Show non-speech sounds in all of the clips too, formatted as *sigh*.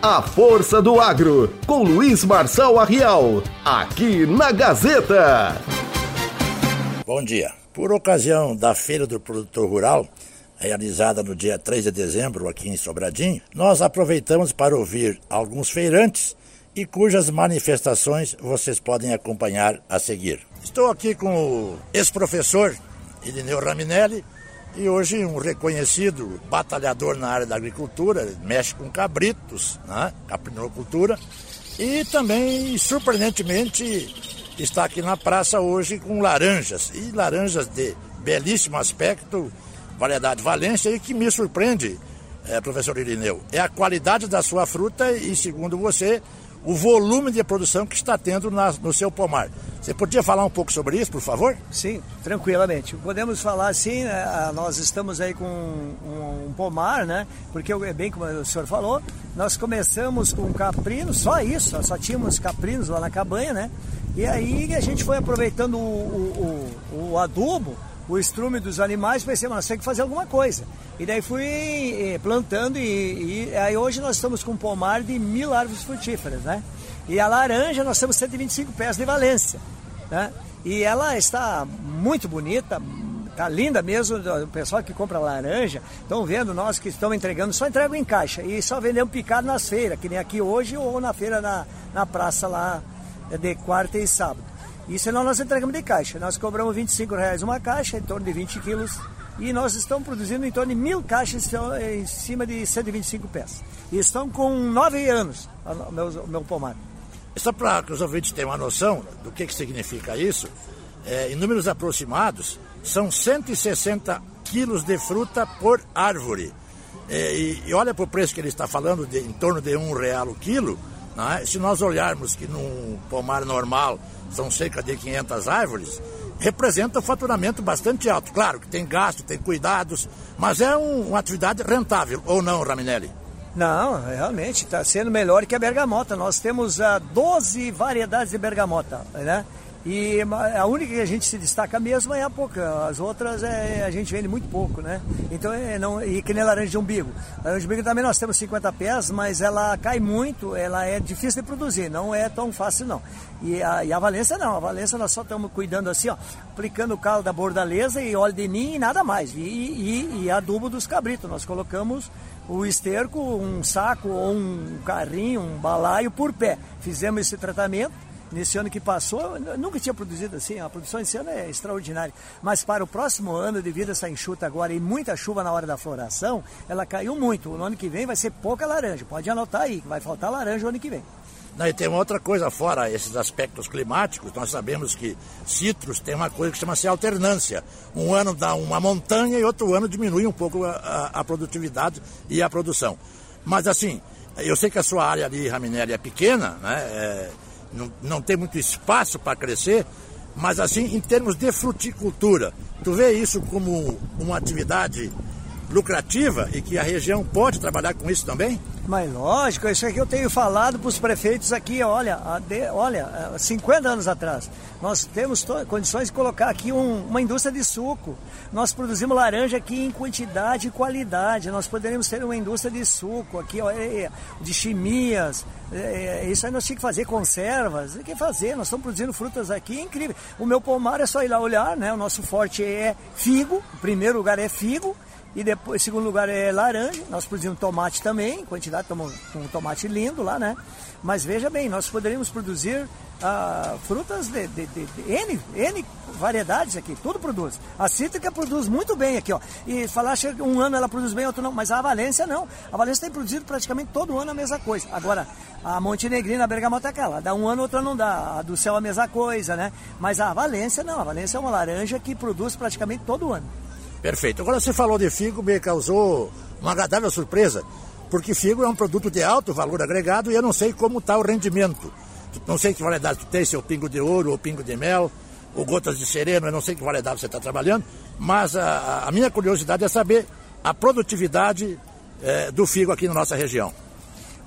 A Força do Agro, com Luiz Marçal Arrial, aqui na Gazeta. Bom dia. Por ocasião da Feira do Produtor Rural, realizada no dia 3 de dezembro aqui em Sobradinho, nós aproveitamos para ouvir alguns feirantes e cujas manifestações vocês podem acompanhar a seguir. Estou aqui com o ex-professor Irineu Raminelli, e hoje um reconhecido batalhador na área da agricultura, mexe com cabritos, né? caprinocultura, e também, surpreendentemente, está aqui na praça hoje com laranjas, e laranjas de belíssimo aspecto, variedade Valência, e que me surpreende, é, professor Irineu, é a qualidade da sua fruta e, segundo você, o volume de produção que está tendo na, no seu pomar. Você podia falar um pouco sobre isso, por favor? Sim, tranquilamente. Podemos falar assim, né, nós estamos aí com um, um, pomar, né? Porque é bem como o senhor falou, nós começamos com caprinos, só isso, só tínhamos caprinos lá na cabanha, né? E aí a gente foi aproveitando o, o, o, o adubo, o estrume dos animais, pensei, mas tem que fazer alguma coisa. E daí fui eh, plantando e, e, aí hoje nós estamos com um pomar de mil árvores frutíferas, né? E a laranja nós temos 125 pés de valência, né? E ela está muito bonita, tá linda mesmo. O pessoal que compra laranja estão vendo nós que estamos entregando, só entregam em caixa e só vendemos picado nas feiras, que nem aqui hoje ou na feira na, na praça lá de quarta e sábado. E senão nós entregamos de caixa. Nós cobramos 25 reais uma caixa, em torno de 20 quilos e nós estamos produzindo em torno de mil caixas em cima de 125 pés. E estão com nove anos o meu, meu pomar. Só para que os ouvintes tenham uma noção do que, que significa isso, é, em números aproximados, são 160 quilos de fruta por árvore. É, e, e, olha para o preço que ele está falando, de, em torno de um real o quilo. É? Se nós olharmos que num pomar normal são cerca de 500 árvores, representa um faturamento bastante alto. Claro que tem gasto, tem cuidados, mas é um, uma atividade rentável, ou não, Raminelli? Não, realmente está sendo melhor que a bergamota. Nós temos uh, ah, 12 variedades de bergamota, né? E a única que a gente se destaca mesmo é a pouca, as outras é, a gente vende muito pouco, né? Então, é, não, e que nem laranja de umbigo. Laranja de umbigo também nós temos 50 pés, mas ela cai muito, ela é difícil de produzir, não é tão fácil não. E a, e a Valência não, a Valência nós só estamos cuidando assim, ó, aplicando o calo da bordaleza e óleo de ninho e nada mais. E, e, e adubo dos cabritos, nós colocamos o esterco, um saco ou um carrinho, um balaio por pé. Fizemos esse tratamento Nesse ano que passou, nunca tinha produzido assim, a produção esse ano é extraordinária. Mas para o próximo ano, devido a essa enxuta agora e muita chuva na hora da floração, ela caiu muito. No ano que vem vai ser pouca laranja. Pode anotar aí, que vai faltar laranja o ano que vem. Não, e tem uma outra coisa fora esses aspectos climáticos. Nós sabemos que citros tem uma coisa que chama-se alternância. Um ano dá uma montanha e outro ano diminui um pouco a, a, a produtividade e a produção. Mas assim, eu sei que a sua área ali, Raminelli, é pequena, né? É não, não tem muito espaço para crescer, mas assim, em termos de fruticultura, tu vê isso como uma atividade lucrativa e que a região pode trabalhar com isso também? Mas lógico, isso aqui eu tenho falado para os prefeitos aqui, olha, de, olha, 50 anos atrás, nós temos condições de colocar aqui um, uma indústria de suco. Nós produzimos laranja aqui em quantidade e qualidade. Nós poderíamos ter uma indústria de suco aqui, ó, é, é, de chimias. É, é, isso aí nós tínhamos que fazer conservas. O que fazer? Nós estamos produzindo frutas aqui, é incrível. O meu pomar é só ir lá olhar, né? O nosso forte é figo. O primeiro lugar é figo. E depois, segundo lugar é laranja. Nós produzimos tomate também, quantidade, com um tomate lindo lá, né? Mas veja bem, nós poderíamos produzir ah, frutas de, de, de, de, N, N variedades aqui, tudo produz. A cítrica produz muito bem aqui, ó. E falar que um ano ela produz bem, outro não. Mas a Valência não. A Valência tem produzido praticamente todo ano a mesma coisa. Agora, a Montenegrina, a Bergamota é aquela. Dá um ano, outro não dá. A do céu a mesma coisa, né? Mas a Valência não. A Valência é uma laranja que produz praticamente todo ano. Perfeito. Agora você falou de figo, me causou uma agradável surpresa, porque figo é um produto de alto valor agregado e eu não sei como está o rendimento. Não sei que variedade tem, se é o pingo de ouro ou pingo de mel, ou gotas de sereno, eu não sei que variedade você está trabalhando, mas a, a, minha curiosidade é saber a produtividade é, do figo aqui na nossa região.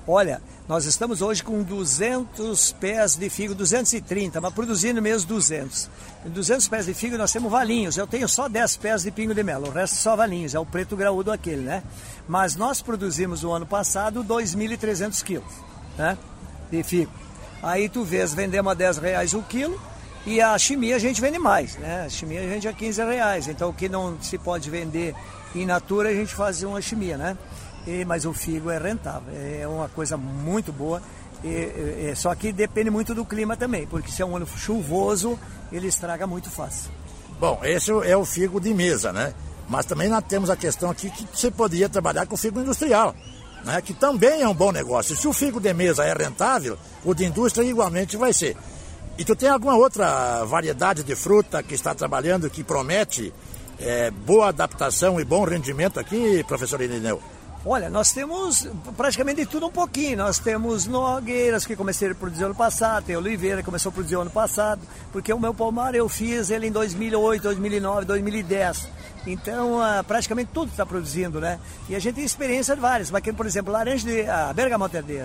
Olha, nós estamos hoje com 200 pés de figo, 230, mas produzindo mesmo 200. Em 200 pés de figo nós temos valinhos, eu tenho só 10 pés de pingo de mel, o resto só valinhos, é o preto graúdo aquele, né? Mas nós produzimos no ano passado 2.300 quilos, né? De figo. Aí tu vês, vendemos a 10 reais o quilo, e a chimia a gente vende mais, né? A chimia a gente a 15 reais. Então o que não se pode vender in natura a gente faz uma chimia, né? E, mas o figo é rentável, é uma coisa muito boa. E, e, só que depende muito do clima também, porque se é um ano chuvoso, ele estraga muito fácil. Bom, esse é o figo de mesa, né? Mas também nós temos a questão aqui que você poderia trabalhar com figo industrial, né? que também é um bom negócio. Se o figo de mesa é rentável, o de indústria igualmente vai ser. E tu tem alguma outra variedade de fruta que está trabalhando que promete é, boa adaptação e bom rendimento aqui, professor Irineu? Olha, nós temos praticamente tudo um pouquinho. Nós temos nogueiras que comecei a produzir ano passado, tem oliveira que começou a produzir ano passado, porque o meu pomar eu fiz ele em 2008, 2009, 2010. Então, uh, praticamente tudo está produzindo, né? E a gente tem experiência de várias. Mas, por exemplo, laranja de a bergamota de,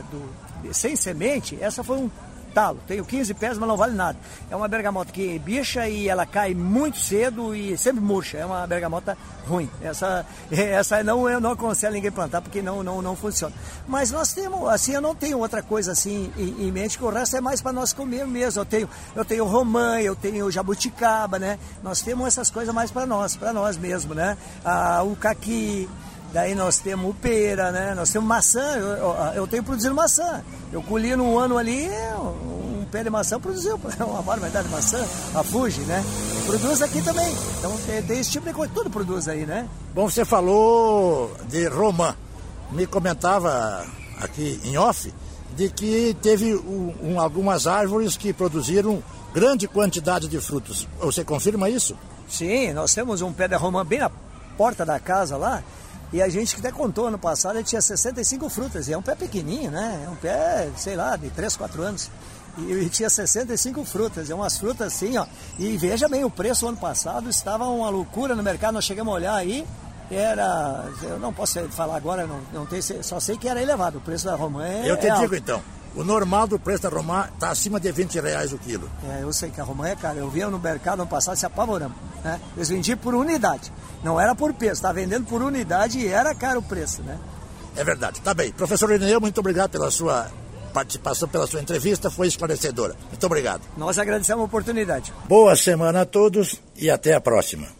de, sem semente, essa foi um talo. Tenho 15 pés, mas não vale nada. É uma bergamota que bicha e ela cai muito cedo e sempre murcha. É uma bergamota ruim. Essa, *laughs* essa não eu não aconselho ninguém plantar porque não, não, não funciona. Mas nós temos, assim, eu não tenho outra coisa assim em, em mente que o resto é mais para nós comer mesmo. Eu tenho, eu tenho romã, eu tenho jabuticaba, né? Nós temos essas coisas mais para nós, para nós mesmo, né? Ah, o caqui, Daí nós temos pera, né? Nós temos maçã, eu, eu tenho produzido maçã. Eu colhi num ano ali um pé de maçã, produziu *laughs* uma barbaridade de maçã, a Fuji, né? Produz aqui também. Então tem esse tipo de coisa, tudo produz aí, né? Bom, você falou de romã. Me comentava aqui em off de que teve um, algumas árvores que produziram grande quantidade de frutos. Você confirma isso? Sim, nós temos um pé de romã bem na porta da casa lá e a gente que até contou ano passado, ele tinha 65 frutas. E é um pé pequenininho, né? É um pé, sei lá, de 3, 4 anos. E, e tinha 65 frutas. É umas frutas assim, ó. E veja bem, o preço ano passado estava uma loucura no mercado. Nós chegamos a olhar aí. Era. Eu não posso falar agora, não, não tem, só sei que era elevado. O preço da romã é. Eu te é digo então. O normal do preço da romã está acima de 20 reais o quilo. É, eu sei que a romã é cara. Eu vi no mercado ano passado se apavoramos. Né? Eles vendiam por unidade. Não era por peso, está vendendo por unidade e era caro o preço, né? É verdade. Tá bem. Professor Irineu, muito obrigado pela sua participação, pela sua entrevista, foi esclarecedora. Muito obrigado. Nós agradecemos a oportunidade. Boa semana a todos e até a próxima.